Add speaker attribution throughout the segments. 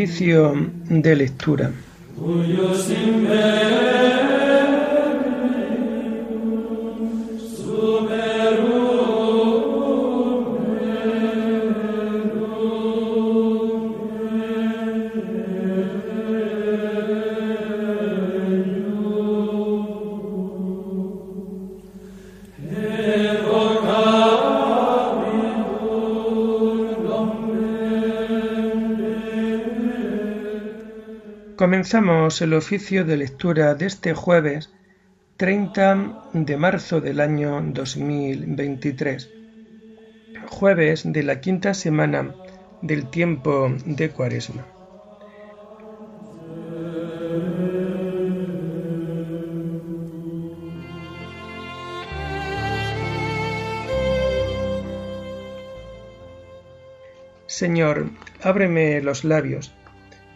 Speaker 1: Oficio de lectura. Comenzamos el oficio de lectura de este jueves 30 de marzo del año 2023, jueves de la quinta semana del tiempo de Cuaresma. Señor, ábreme los labios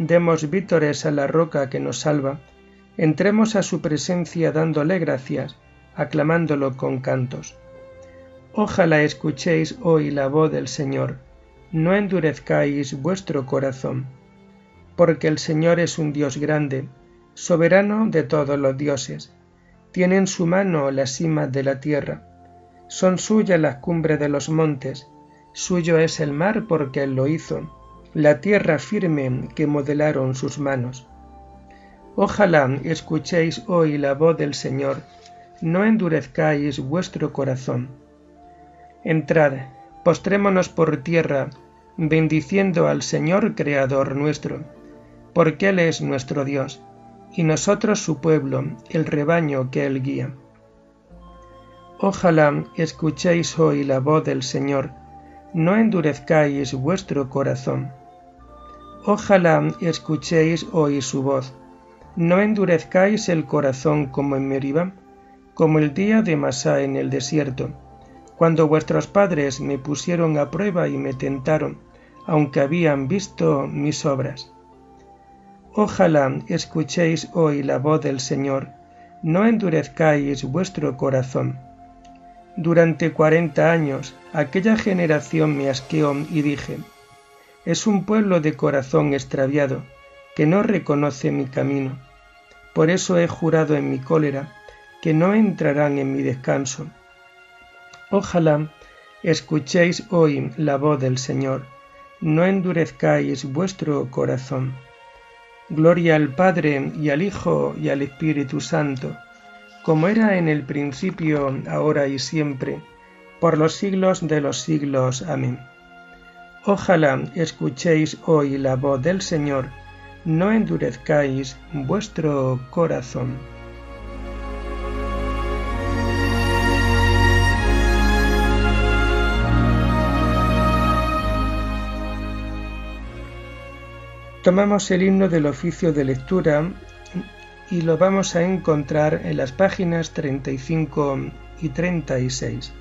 Speaker 1: demos vítores a la roca que nos salva, entremos a su presencia dándole gracias, aclamándolo con cantos. Ojalá escuchéis hoy la voz del Señor, no endurezcáis vuestro corazón, porque el Señor es un Dios grande, soberano de todos los dioses, tiene en su mano la cima de la tierra, son suyas las cumbres de los montes, suyo es el mar porque él lo hizo, la tierra firme que modelaron sus manos. Ojalá escuchéis hoy la voz del Señor, no endurezcáis vuestro corazón. Entrad, postrémonos por tierra, bendiciendo al Señor Creador nuestro, porque Él es nuestro Dios, y nosotros su pueblo, el rebaño que Él guía. Ojalá escuchéis hoy la voz del Señor, no endurezcáis vuestro corazón. Ojalá escuchéis hoy su voz. No endurezcáis el corazón como en Meriba, como el día de Masá en el desierto, cuando vuestros padres me pusieron a prueba y me tentaron, aunque habían visto mis obras. Ojalá escuchéis hoy la voz del Señor, no endurezcáis vuestro corazón. Durante cuarenta años aquella generación me asqueó y dije, es un pueblo de corazón extraviado, que no reconoce mi camino. Por eso he jurado en mi cólera, que no entrarán en mi descanso. Ojalá escuchéis hoy la voz del Señor, no endurezcáis vuestro corazón. Gloria al Padre y al Hijo y al Espíritu Santo, como era en el principio, ahora y siempre, por los siglos de los siglos. Amén. Ojalá escuchéis hoy la voz del Señor, no endurezcáis vuestro corazón. Tomamos el himno del oficio de lectura y lo vamos a encontrar en las páginas 35 y 36.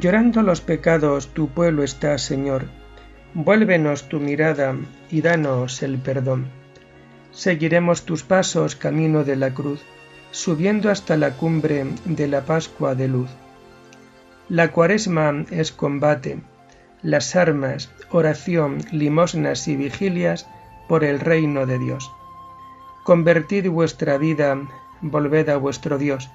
Speaker 1: Llorando los pecados tu pueblo está, Señor. Vuélvenos tu mirada y danos el perdón. Seguiremos tus pasos camino de la cruz, subiendo hasta la cumbre de la Pascua de luz. La cuaresma es combate, las armas, oración, limosnas y vigilias por el reino de Dios. Convertid vuestra vida, volved a vuestro Dios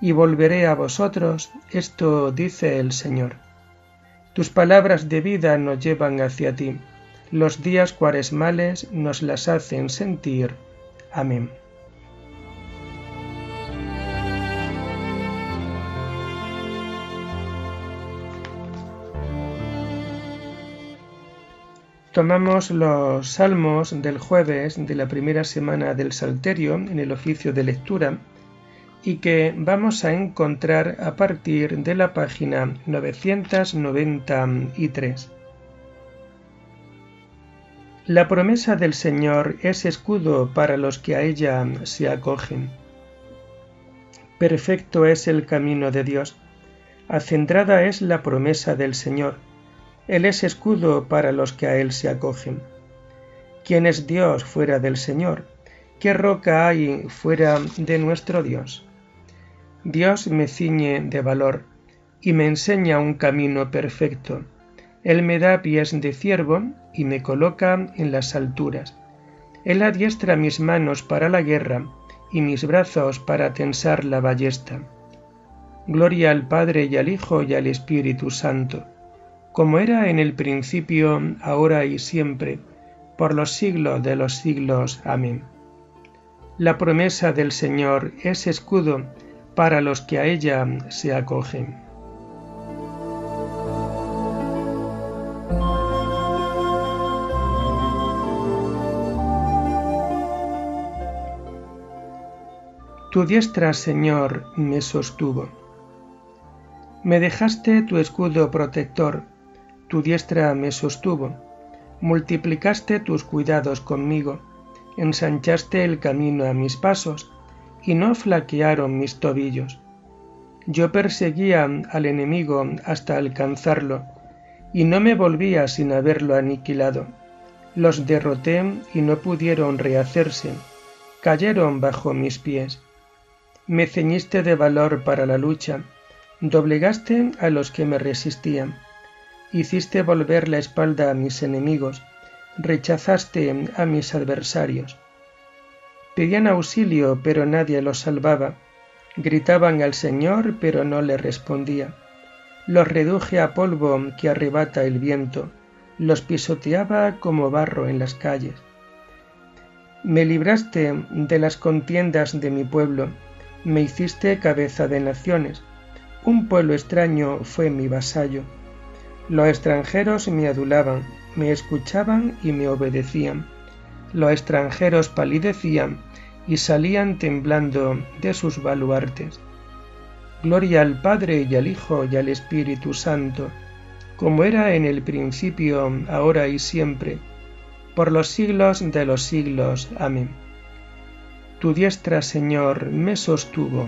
Speaker 1: y volveré a vosotros, esto dice el Señor. Tus palabras de vida nos llevan hacia ti, los días cuaresmales nos las hacen sentir. Amén. Tomamos los salmos del jueves de la primera semana del Salterio en el oficio de lectura y que vamos a encontrar a partir de la página 993. La promesa del Señor es escudo para los que a ella se acogen. Perfecto es el camino de Dios. Acendrada es la promesa del Señor. Él es escudo para los que a Él se acogen. ¿Quién es Dios fuera del Señor? ¿Qué roca hay fuera de nuestro Dios? Dios me ciñe de valor y me enseña un camino perfecto. Él me da pies de ciervo y me coloca en las alturas. Él adiestra mis manos para la guerra y mis brazos para tensar la ballesta. Gloria al Padre y al Hijo y al Espíritu Santo, como era en el principio, ahora y siempre, por los siglos de los siglos. Amén. La promesa del Señor es escudo para los que a ella se acogen. Tu diestra, Señor, me sostuvo. Me dejaste tu escudo protector, tu diestra me sostuvo. Multiplicaste tus cuidados conmigo, ensanchaste el camino a mis pasos, y no flaquearon mis tobillos. Yo perseguía al enemigo hasta alcanzarlo, y no me volvía sin haberlo aniquilado. Los derroté y no pudieron rehacerse, cayeron bajo mis pies me ceñiste de valor para la lucha, doblegaste a los que me resistían, hiciste volver la espalda a mis enemigos, rechazaste a mis adversarios. Pedían auxilio, pero nadie los salvaba, gritaban al Señor, pero no le respondía. Los reduje a polvo que arrebata el viento, los pisoteaba como barro en las calles. Me libraste de las contiendas de mi pueblo, me hiciste cabeza de naciones. Un pueblo extraño fue mi vasallo. Los extranjeros me adulaban, me escuchaban y me obedecían. Los extranjeros palidecían y salían temblando de sus baluartes. Gloria al Padre y al Hijo y al Espíritu Santo, como era en el principio, ahora y siempre, por los siglos de los siglos. Amén. Tu diestra, Señor, me sostuvo.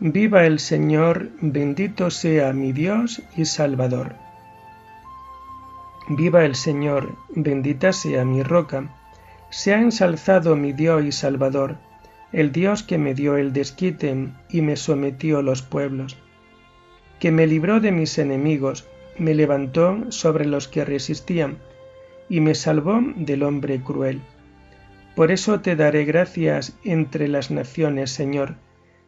Speaker 1: Viva el Señor, bendito sea mi Dios y Salvador. Viva el Señor, bendita sea mi roca. Sea ensalzado mi Dios y Salvador, el Dios que me dio el desquite y me sometió los pueblos que me libró de mis enemigos, me levantó sobre los que resistían, y me salvó del hombre cruel. Por eso te daré gracias entre las naciones, Señor,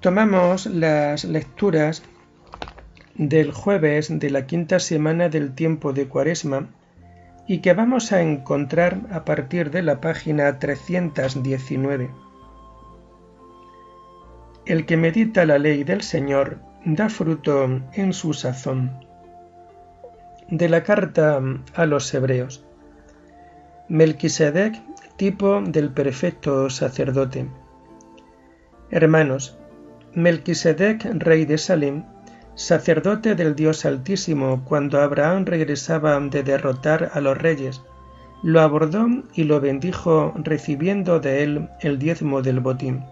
Speaker 1: Tomamos las lecturas del jueves de la quinta semana del tiempo de Cuaresma y que vamos a encontrar a partir de la página 319. El que medita la ley del Señor da fruto en su sazón. De la carta a los Hebreos. Melquisedec, tipo del perfecto sacerdote. Hermanos, Melquisedec, rey de Salem, sacerdote del Dios Altísimo, cuando Abraham regresaba de derrotar a los reyes, lo abordó y lo bendijo recibiendo de él el diezmo del botín.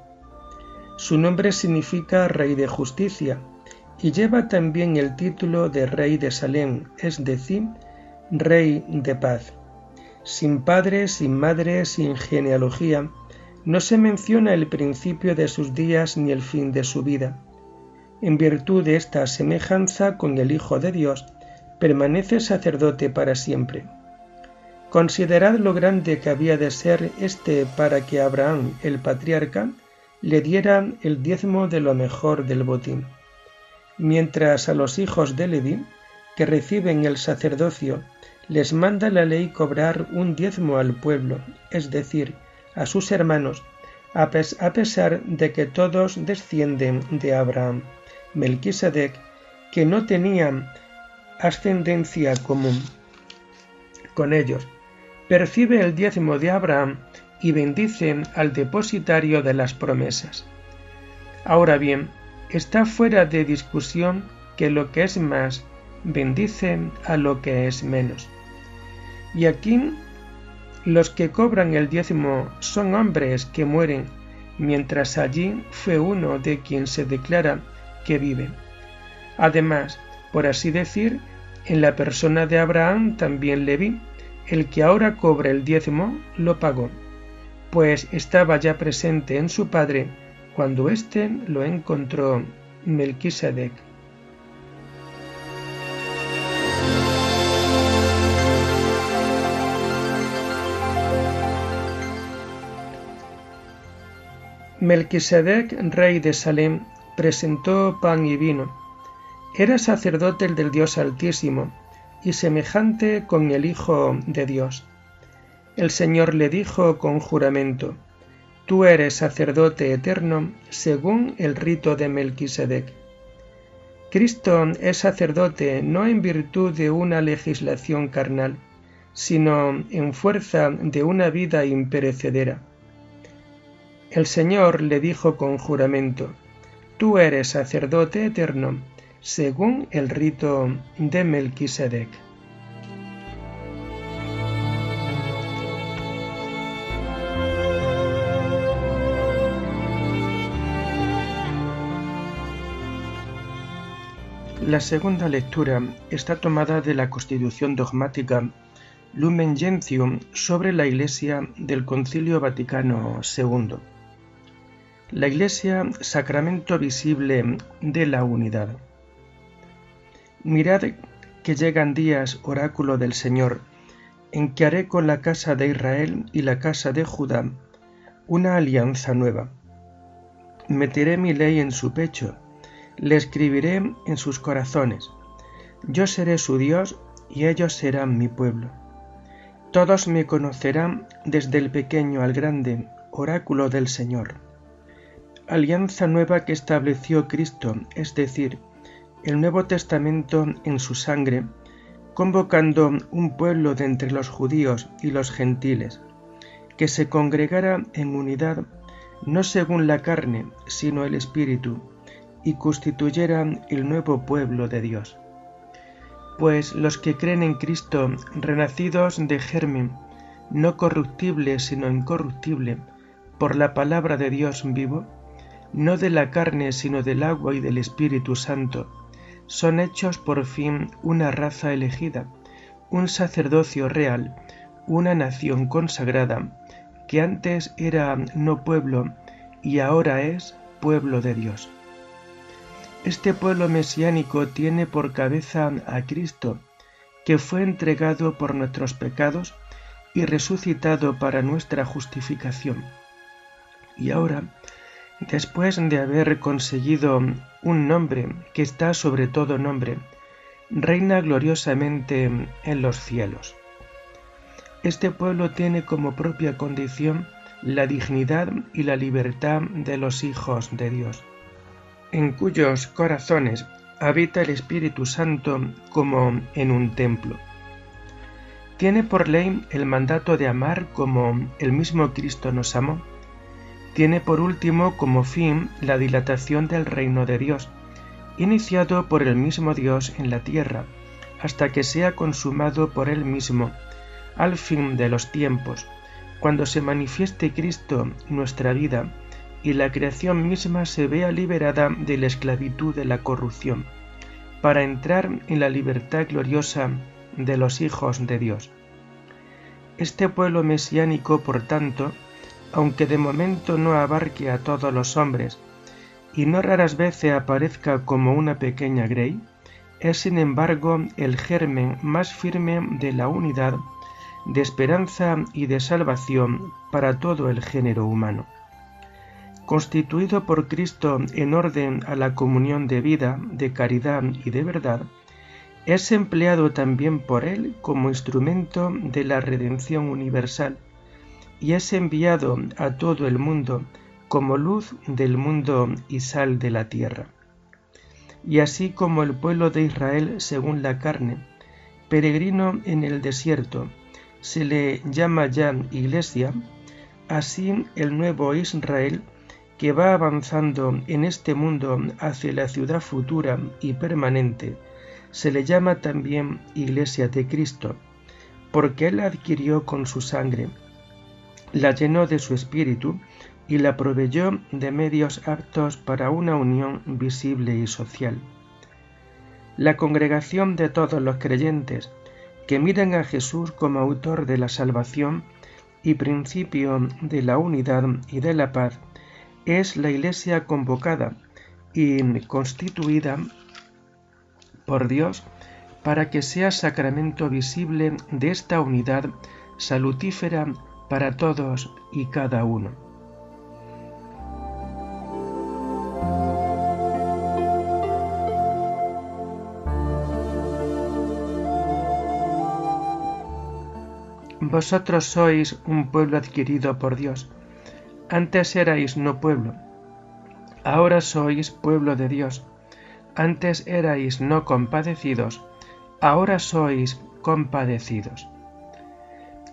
Speaker 1: Su nombre significa Rey de Justicia y lleva también el título de Rey de Salem, es decir, Rey de Paz. Sin padre, sin madre, sin genealogía, no se menciona el principio de sus días ni el fin de su vida en virtud de esta semejanza con el Hijo de Dios, permanece sacerdote para siempre. Considerad lo grande que había de ser este para que Abraham, el patriarca, le diera el diezmo de lo mejor del botín. Mientras a los hijos de Leví, que reciben el sacerdocio, les manda la ley cobrar un diezmo al pueblo, es decir, a sus hermanos, a pesar de que todos descienden de Abraham. Melquisedec, que no tenía ascendencia común con ellos, percibe el diezmo de Abraham y bendice al depositario de las promesas. Ahora bien, está fuera de discusión que lo que es más bendice a lo que es menos. Y aquí los que cobran el diezmo son hombres que mueren, mientras allí fue uno de quien se declara que vive. Además, por así decir, en la persona de Abraham también le vi, el que ahora cobra el diezmo lo pagó, pues estaba ya presente en su padre cuando éste lo encontró Melquisedec. Melquisedec, rey de Salem, presentó pan y vino. Era sacerdote del Dios Altísimo y semejante con el Hijo de Dios. El Señor le dijo con juramento, Tú eres sacerdote eterno según el rito de Melquisedec. Cristo es sacerdote no en virtud de una legislación carnal, sino en fuerza de una vida imperecedera. El Señor le dijo con juramento, Tú eres sacerdote eterno, según el rito de Melquisedec. La segunda lectura está tomada de la Constitución dogmática Lumen Gentium sobre la Iglesia del Concilio Vaticano II. La Iglesia, sacramento visible de la unidad. Mirad que llegan días, oráculo del Señor, en que haré con la casa de Israel y la casa de Judá una alianza nueva. Meteré mi ley en su pecho, le escribiré en sus corazones. Yo seré su Dios y ellos serán mi pueblo. Todos me conocerán desde el pequeño al grande, oráculo del Señor alianza nueva que estableció Cristo, es decir, el Nuevo Testamento en su sangre, convocando un pueblo de entre los judíos y los gentiles, que se congregara en unidad no según la carne, sino el Espíritu, y constituyera el nuevo pueblo de Dios. Pues los que creen en Cristo, renacidos de germen, no corruptible, sino incorruptible, por la palabra de Dios vivo, no de la carne sino del agua y del Espíritu Santo, son hechos por fin una raza elegida, un sacerdocio real, una nación consagrada, que antes era no pueblo y ahora es pueblo de Dios. Este pueblo mesiánico tiene por cabeza a Cristo, que fue entregado por nuestros pecados y resucitado para nuestra justificación. Y ahora Después de haber conseguido un nombre que está sobre todo nombre, reina gloriosamente en los cielos. Este pueblo tiene como propia condición la dignidad y la libertad de los hijos de Dios, en cuyos corazones habita el Espíritu Santo como en un templo. Tiene por ley el mandato de amar como el mismo Cristo nos amó tiene por último como fin la dilatación del reino de Dios, iniciado por el mismo Dios en la tierra, hasta que sea consumado por él mismo, al fin de los tiempos, cuando se manifieste Cristo nuestra vida y la creación misma se vea liberada de la esclavitud de la corrupción, para entrar en la libertad gloriosa de los hijos de Dios. Este pueblo mesiánico, por tanto, aunque de momento no abarque a todos los hombres, y no raras veces aparezca como una pequeña grey, es sin embargo el germen más firme de la unidad, de esperanza y de salvación para todo el género humano. Constituido por Cristo en orden a la comunión de vida, de caridad y de verdad, es empleado también por Él como instrumento de la redención universal y es enviado a todo el mundo como luz del mundo y sal de la tierra. Y así como el pueblo de Israel según la carne, peregrino en el desierto, se le llama ya iglesia, así el nuevo Israel, que va avanzando en este mundo hacia la ciudad futura y permanente, se le llama también iglesia de Cristo, porque Él adquirió con su sangre, la llenó de su espíritu y la proveyó de medios aptos para una unión visible y social. La congregación de todos los creyentes que miran a Jesús como autor de la salvación y principio de la unidad y de la paz, es la Iglesia convocada y constituida por Dios para que sea sacramento visible de esta unidad salutífera para todos y cada uno. Vosotros sois un pueblo adquirido por Dios. Antes erais no pueblo, ahora sois pueblo de Dios. Antes erais no compadecidos, ahora sois compadecidos.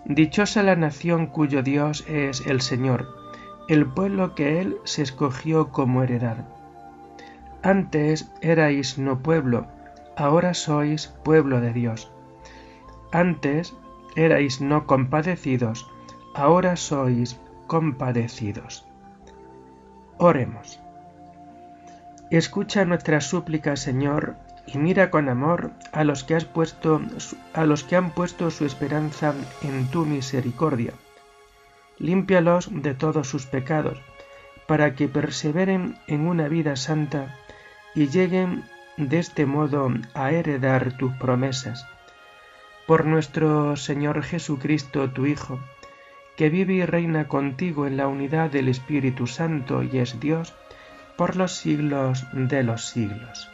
Speaker 1: Dichosa la nación cuyo Dios es el Señor, el pueblo que Él se escogió como heredad. Antes erais no pueblo, ahora sois pueblo de Dios. Antes erais no compadecidos, ahora sois compadecidos. Oremos. Escucha nuestra súplica, Señor, y mira con amor a los que has puesto a los que han puesto su esperanza en tu misericordia. Límpialos de todos sus pecados, para que perseveren en una vida santa y lleguen de este modo a heredar tus promesas por nuestro Señor Jesucristo, tu Hijo, que vive y reina contigo en la unidad del Espíritu Santo y es Dios, por los siglos de los siglos.